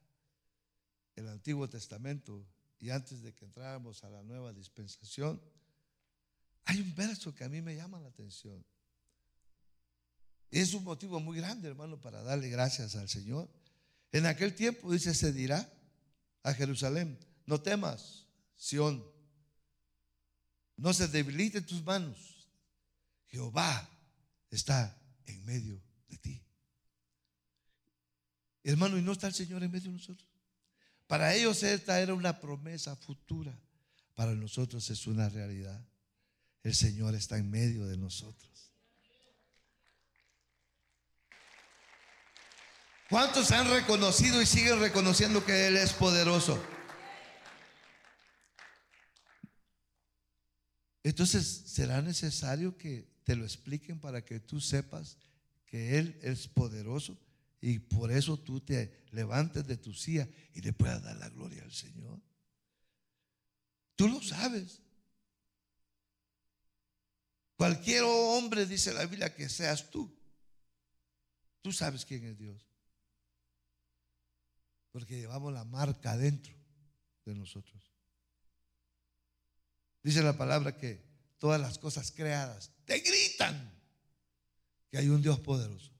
el Antiguo Testamento y antes de que entráramos a la nueva dispensación, hay un verso que a mí me llama la atención. Es un motivo muy grande, hermano, para darle gracias al Señor. En aquel tiempo, dice, se dirá a Jerusalén, no temas, Sión, no se debiliten tus manos. Jehová está en medio de ti. Hermano, ¿y no está el Señor en medio de nosotros? Para ellos esta era una promesa futura. Para nosotros es una realidad. El Señor está en medio de nosotros. ¿Cuántos han reconocido y siguen reconociendo que Él es poderoso? Entonces, ¿será necesario que te lo expliquen para que tú sepas que Él es poderoso y por eso tú te levantes de tu silla y le puedas dar la gloria al Señor? Tú lo sabes. Cualquier hombre, dice la Biblia, que seas tú. Tú sabes quién es Dios. Porque llevamos la marca dentro de nosotros. Dice la palabra que todas las cosas creadas te gritan que hay un Dios poderoso.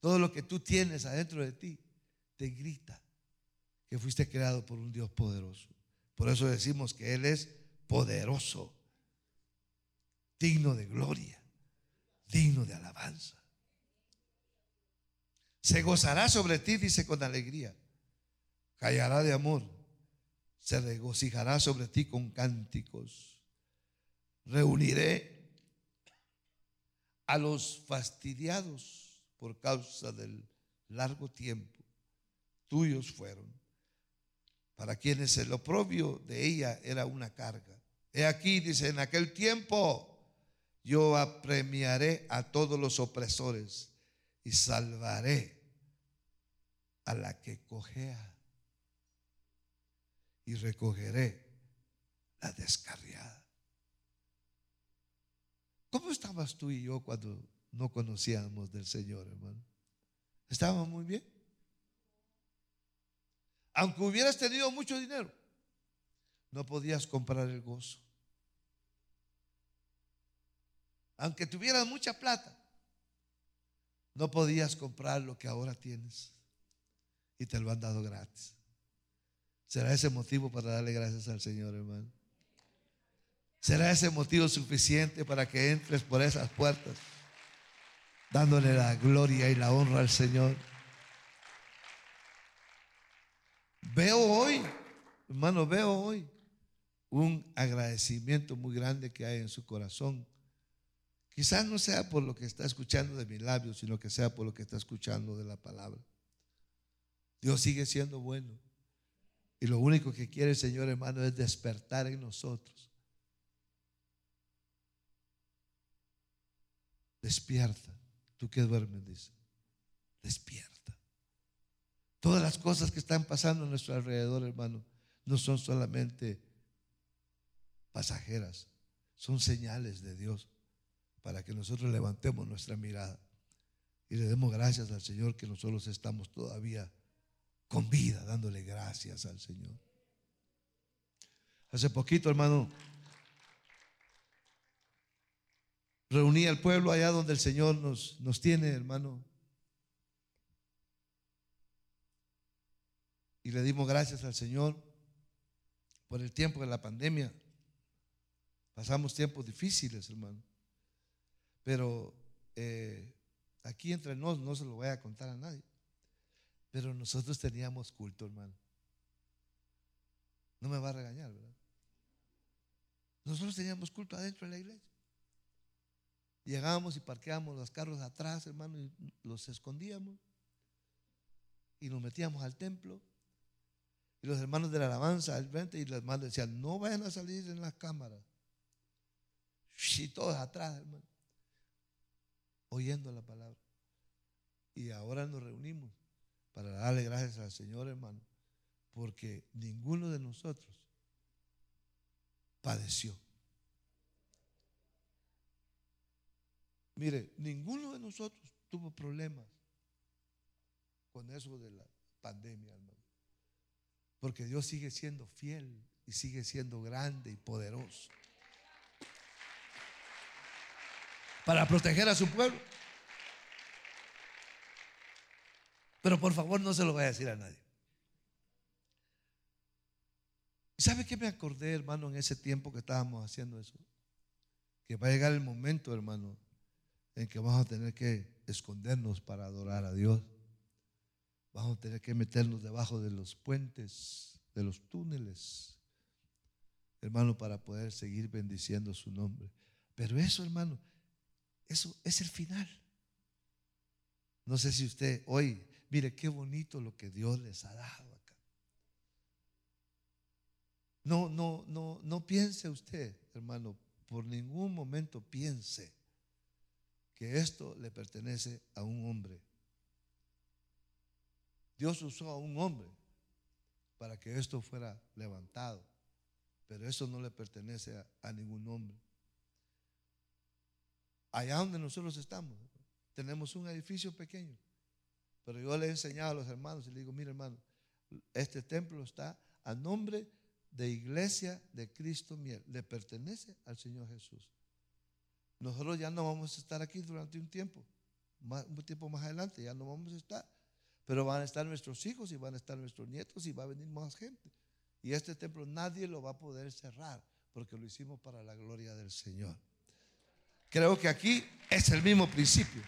Todo lo que tú tienes adentro de ti te grita que fuiste creado por un Dios poderoso. Por eso decimos que Él es poderoso, digno de gloria, digno de alabanza. Se gozará sobre ti, dice con alegría. Callará de amor se regocijará sobre ti con cánticos. Reuniré a los fastidiados por causa del largo tiempo. Tuyos fueron, para quienes el oprobio de ella era una carga. He aquí, dice, en aquel tiempo yo apremiaré a todos los opresores y salvaré a la que cojea y recogeré la descarriada. ¿Cómo estabas tú y yo cuando no conocíamos del Señor, hermano? Estábamos muy bien. Aunque hubieras tenido mucho dinero, no podías comprar el gozo. Aunque tuvieras mucha plata, no podías comprar lo que ahora tienes. Y te lo han dado gratis. ¿Será ese motivo para darle gracias al Señor, hermano? ¿Será ese motivo suficiente para que entres por esas puertas dándole la gloria y la honra al Señor? Veo hoy, hermano, veo hoy un agradecimiento muy grande que hay en su corazón. Quizás no sea por lo que está escuchando de mis labios, sino que sea por lo que está escuchando de la palabra. Dios sigue siendo bueno. Y lo único que quiere el Señor, hermano, es despertar en nosotros. Despierta. Tú que duermes, dice. Despierta. Todas las cosas que están pasando a nuestro alrededor, hermano, no son solamente pasajeras, son señales de Dios para que nosotros levantemos nuestra mirada y le demos gracias al Señor que nosotros estamos todavía con vida, dándole gracias al Señor. Hace poquito, hermano, reuní al pueblo allá donde el Señor nos, nos tiene, hermano. Y le dimos gracias al Señor por el tiempo de la pandemia. Pasamos tiempos difíciles, hermano. Pero eh, aquí entre nosotros no se lo voy a contar a nadie. Pero nosotros teníamos culto, hermano. No me va a regañar, ¿verdad? Nosotros teníamos culto adentro de la iglesia. Llegábamos y parqueábamos los carros atrás, hermano, y los escondíamos. Y nos metíamos al templo. Y los hermanos de la alabanza al frente y los hermanos decían, no vayan a salir en las cámaras. Y todos atrás, hermano. Oyendo la palabra. Y ahora nos reunimos para darle gracias al Señor, hermano, porque ninguno de nosotros padeció. Mire, ninguno de nosotros tuvo problemas con eso de la pandemia, hermano. Porque Dios sigue siendo fiel y sigue siendo grande y poderoso. Para proteger a su pueblo. Pero por favor no se lo vaya a decir a nadie. ¿Sabe qué me acordé, hermano, en ese tiempo que estábamos haciendo eso? Que va a llegar el momento, hermano, en que vamos a tener que escondernos para adorar a Dios. Vamos a tener que meternos debajo de los puentes, de los túneles, hermano, para poder seguir bendiciendo su nombre. Pero eso, hermano, eso es el final. No sé si usted hoy, mire qué bonito lo que Dios les ha dado acá. No, no, no, no piense usted, hermano, por ningún momento piense que esto le pertenece a un hombre. Dios usó a un hombre para que esto fuera levantado, pero eso no le pertenece a, ningún hombre. Allá donde nosotros estamos, tenemos un edificio pequeño, pero yo le he enseñado a los hermanos y le digo, mire hermano, este templo está a nombre de Iglesia de Cristo Miel, le pertenece al Señor Jesús. Nosotros ya no vamos a estar aquí durante un tiempo, un tiempo más adelante, ya no vamos a estar. Pero van a estar nuestros hijos y van a estar nuestros nietos y va a venir más gente. Y este templo nadie lo va a poder cerrar porque lo hicimos para la gloria del Señor. Creo que aquí es el mismo principio.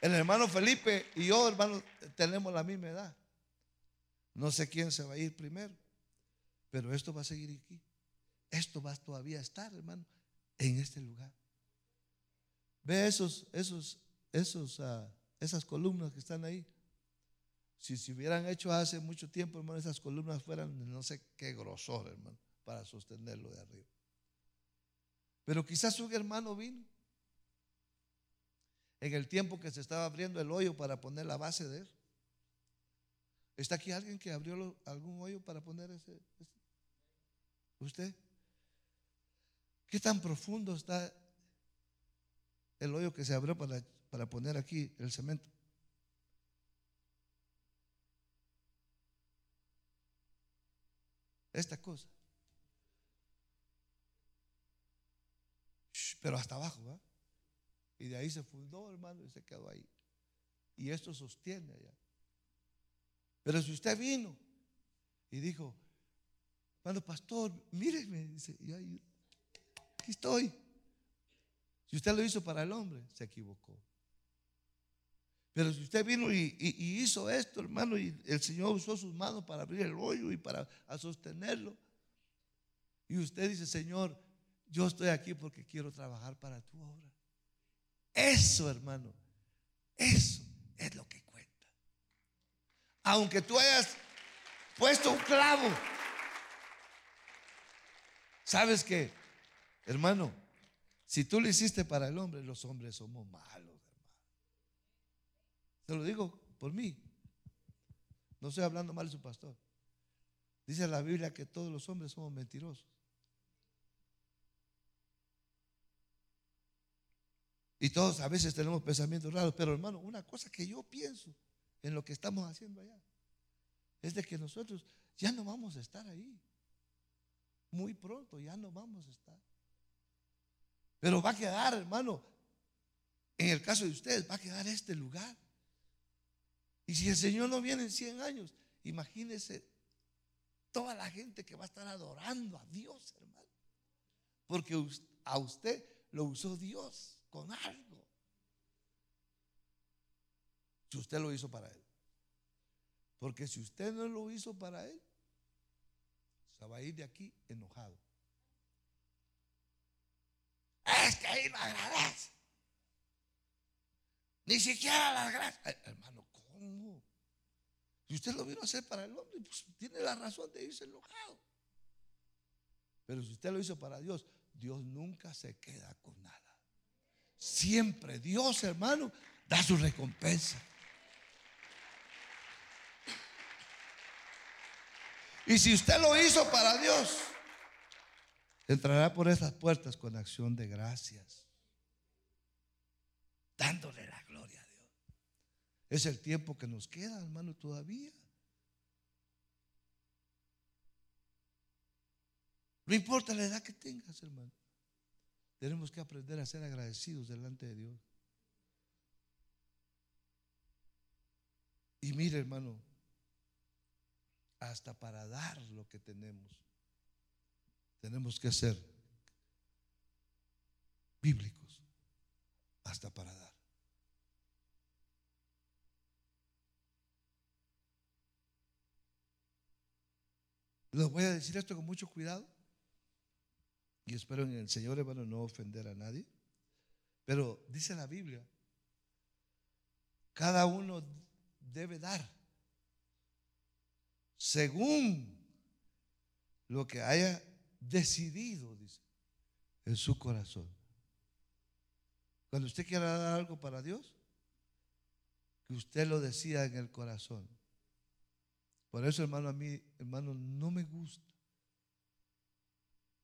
El hermano Felipe y yo, hermano, tenemos la misma edad. No sé quién se va a ir primero, pero esto va a seguir aquí. Esto va todavía a estar, hermano, en este lugar. Ve esos, esos, esos, uh, esas columnas que están ahí. Si se hubieran hecho hace mucho tiempo, hermano, esas columnas fueran no sé qué grosor, hermano, para sostenerlo de arriba. Pero quizás un hermano vino en el tiempo que se estaba abriendo el hoyo para poner la base de eso. ¿Está aquí alguien que abrió algún hoyo para poner ese? ese? ¿Usted? ¿Qué tan profundo está el hoyo que se abrió para, para poner aquí el cemento? Esta cosa. Pero hasta abajo, ¿va? Y de ahí se fundó, hermano, y se quedó ahí. Y esto sostiene allá. Pero si usted vino y dijo, cuando pastor, míreme, dice, yo, Aquí estoy. Si usted lo hizo para el hombre, se equivocó. Pero si usted vino y, hizo esto, hermano, y el Señor usó sus manos para abrir el hoyo y para sostenerlo, y usted dice, Señor, yo estoy aquí porque quiero trabajar para tu obra. Eso, hermano, eso es lo que cuenta. Aunque tú hayas puesto un clavo, ¿sabes qué? Hermano, si tú lo hiciste para el hombre, los hombres somos malos, hermano. Te lo digo por mí. No estoy hablando mal de su pastor. Dice la Biblia que todos los hombres somos mentirosos. Y todos a veces tenemos pensamientos raros, pero hermano, una cosa que yo pienso en lo que estamos haciendo allá es de que nosotros ya no vamos a estar ahí. Muy pronto ya no vamos a estar. Pero va a quedar, hermano, en el caso de ustedes, va a quedar este lugar. Y si el Señor no viene en 100 años, imagínese toda la gente que va a estar adorando a Dios, hermano. Porque a usted lo usó Dios con algo. Si usted lo hizo para Él. Porque si usted no lo hizo para Él, se va a ir de aquí enojado. Es que ahí no agradece. Ni siquiera las gracias. Hermano, ¿cómo? Si usted lo vino a hacer para el hombre, pues tiene la razón de irse enojado. Pero si usted lo hizo para Dios, Dios nunca se queda con nada. Siempre Dios, hermano, da su recompensa. Y si usted lo hizo para Dios, entrará por esas puertas con acción de gracias, dándole la gloria a Dios. Es el tiempo que nos queda, hermano, todavía. No importa la edad que tengas, hermano. Tenemos que aprender a ser agradecidos delante de Dios. Y mire, hermano, hasta para dar lo que tenemos, tenemos que ser bíblicos, hasta para dar. Les voy a decir esto con mucho cuidado y espero en el Señor, hermano, no ofender a nadie. Pero dice la Biblia, cada uno debe dar según lo que haya decidido, dice, en su corazón. Cuando usted quiera dar algo para Dios, que usted lo decida en el corazón. Por eso, hermano, a mí, hermano, no me gusta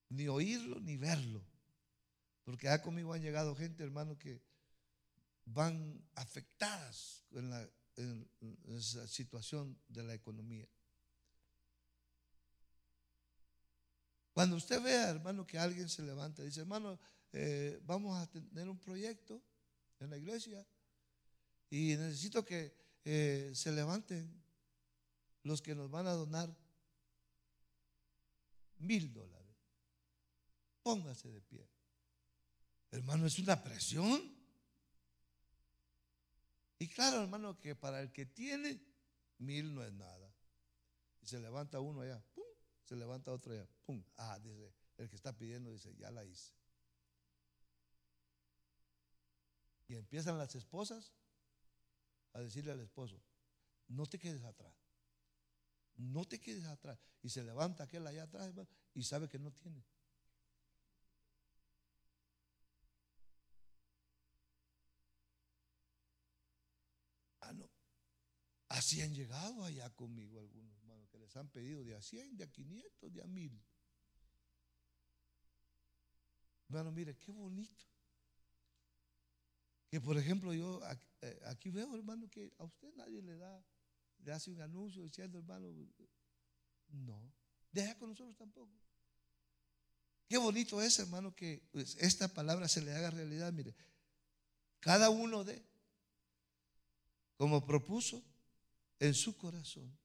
ni oírlo ni verlo. Porque ya conmigo han llegado gente, hermano, que van afectadas en, la, situación de la economía. Cuando usted vea, hermano, que alguien se levanta y dice, hermano, eh, vamos a tener un proyecto en la iglesia y necesito que eh, se levanten los que nos van a donar mil dólares. Póngase de pie. Hermano, es una presión. Y claro, hermano, que para el que tiene, mil no es nada. Y se levanta uno allá, pum, se levanta otro allá, pum. Ah, dice, el que está pidiendo dice, ya la hice. Y empiezan las esposas a decirle al esposo, no te quedes atrás. No te quedes atrás. Y se levanta aquel allá atrás y sabe que no tiene. Así han llegado allá conmigo algunos hermanos que les han pedido de a 100, de a 500, de a 1000. Hermano, mire, qué bonito. Que por ejemplo yo eh, aquí veo, hermano, que a usted nadie le da, le hace un anuncio diciendo, hermano, no, deja con nosotros tampoco. Qué bonito es, hermano, que pues, esta palabra se le haga realidad. Mire, cada uno de, como propuso, en su corazón.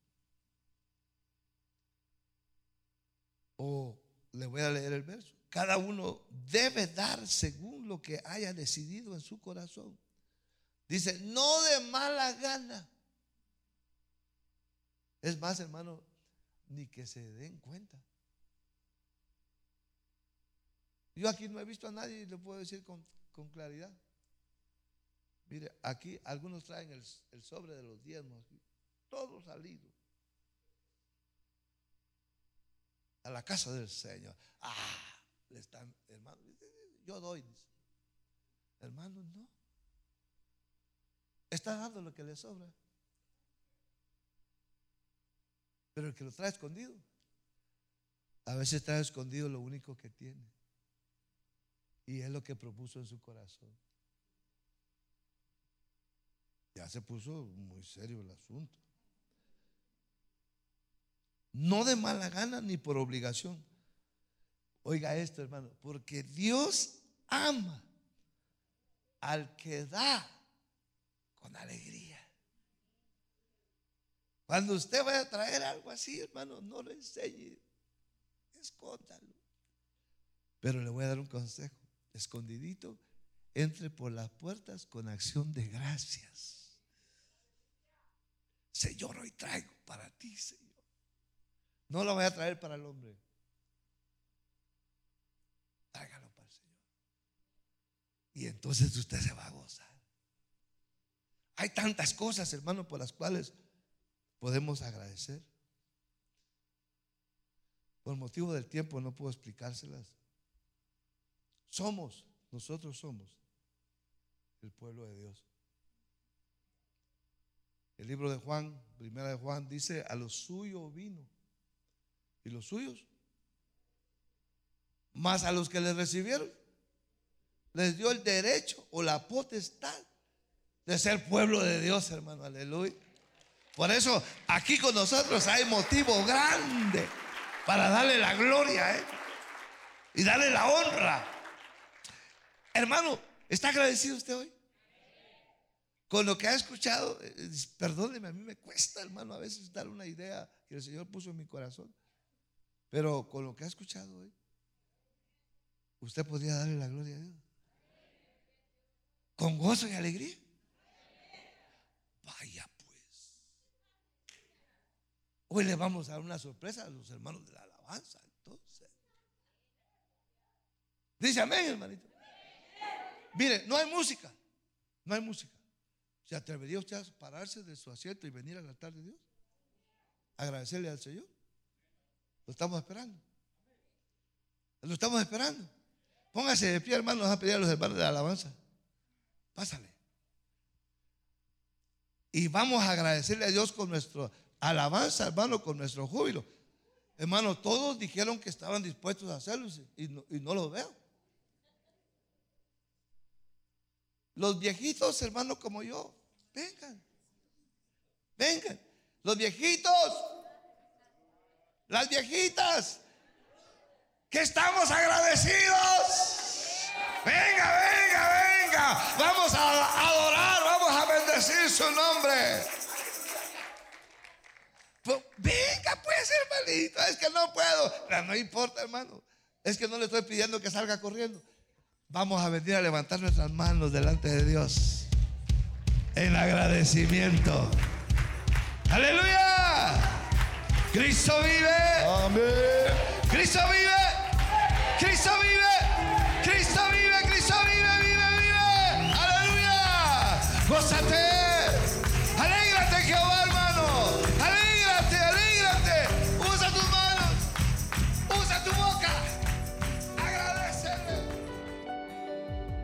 O le voy a leer el verso. Cada uno debe dar según lo que haya decidido en su corazón. Dice, no de mala gana. Es más, hermano, ni que se den cuenta. Yo aquí no he visto a nadie y le puedo decir con, claridad. Mire, aquí algunos traen el, el sobre de los diezmos todo salido. A la casa del Señor. Ah, le están, hermano, yo doy, dice. Hermano, no. Está dando lo que le sobra. Pero el que lo trae escondido, a veces trae escondido lo único que tiene. Y es lo que propuso en su corazón. Ya se puso muy serio el asunto. No de mala gana ni por obligación. Oiga esto, hermano, porque Dios ama al que da con alegría. Cuando usted vaya a traer algo así, hermano, no lo enseñe, escóndalo. Pero le voy a dar un consejo, escondidito, entre por las puertas con acción de gracias. Señor, hoy traigo para ti, Señor. No lo voy a traer para el hombre. Tráigalo para el Señor. Y entonces usted se va a gozar. Hay tantas cosas, hermano, por las cuales podemos agradecer. Por motivo del tiempo no puedo explicárselas. Somos, nosotros somos el pueblo de Dios. El libro de Juan, primera de Juan, dice, a lo suyo vino y los suyos. Más a los que le recibieron, les dio el derecho o la potestad de ser pueblo de Dios, hermano. Aleluya. Por eso aquí con nosotros hay motivo grande para darle la gloria ¿eh? y darle la honra. Hermano, ¿está agradecido usted hoy? Con lo que ha escuchado, eh, perdóneme, a mí me cuesta, hermano, a veces dar una idea que el Señor puso en mi corazón. Pero con lo que ha escuchado hoy, usted podría darle la gloria a Dios. Con gozo y alegría. Vaya pues. Hoy le vamos a dar una sorpresa a los hermanos de la alabanza. Entonces. Dice amén, hermanito. Mire, no hay música. No hay música. ¿Se atrevería usted a pararse de su asiento y venir al altar de Dios? Agradecerle al Señor. Lo estamos esperando. Lo estamos esperando. Póngase de pie, hermano. Vamos a pedir a los hermanos de la alabanza. Pásale. Y vamos a agradecerle a Dios con nuestra alabanza, hermano, con nuestro júbilo. Hermano, todos dijeron que estaban dispuestos a hacerlo y no, y no lo veo. Los viejitos, hermano, como yo, vengan. Vengan. Los viejitos. Las viejitas. Que estamos agradecidos. Venga, venga, venga. Vamos a adorar, vamos a bendecir su nombre. Pues, venga pues, hermanito. Es que no puedo. No importa, hermano. Es que no le estoy pidiendo que salga corriendo. Vamos a venir a levantar nuestras manos delante de Dios en agradecimiento. Aleluya. Cristo vive. Amén. Cristo vive. Cristo vive. Cristo vive. Cristo vive. Vive, vive. Aleluya. Gózate.